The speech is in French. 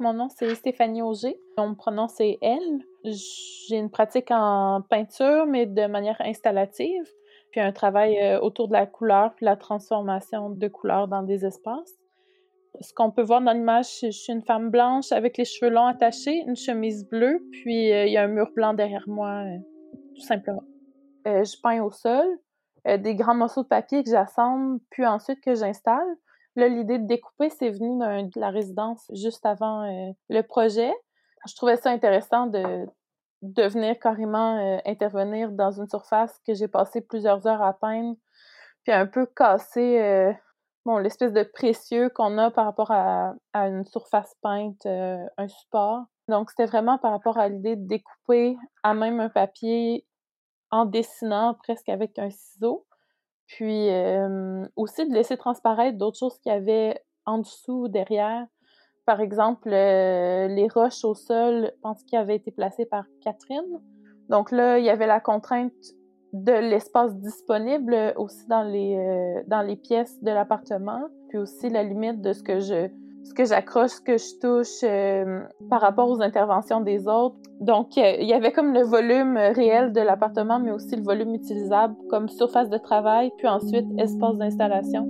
Mon nom, c'est Stéphanie Auger. Mon pronom, c'est elle. J'ai une pratique en peinture, mais de manière installative, puis un travail euh, autour de la couleur, puis la transformation de couleurs dans des espaces. Ce qu'on peut voir dans l'image, je suis une femme blanche avec les cheveux longs attachés, une chemise bleue, puis euh, il y a un mur blanc derrière moi, euh, tout simplement. je peins au sol, des grands morceaux de papier que j'assemble, puis ensuite que j'installe. Là, l'idée de découper, c'est venu de la résidence juste avant euh, le projet. Je trouvais ça intéressant de, venir carrément euh, intervenir dans une surface que j'ai passé plusieurs heures à peindre, puis un peu casser euh, l'espèce de précieux qu'on a par rapport à, à une surface peinte, un support. Donc, c'était vraiment par rapport à l'idée de découper à même un papier en dessinant presque avec un ciseau. Puis aussi de laisser transparaître d'autres choses qu'il y avait en dessous, derrière. Par exemple, les roches au sol, je pense qu'ils avaient été placées par Catherine. Donc là, il y avait la contrainte de l'espace disponible aussi dans les pièces de l'appartement, puis aussi la limite de ce que je ce que j'accroche, ce que je touche euh, par rapport aux interventions des autres. Donc, euh, il y avait comme le volume réel de l'appartement, mais aussi le volume utilisable comme surface de travail, puis ensuite espace d'installation.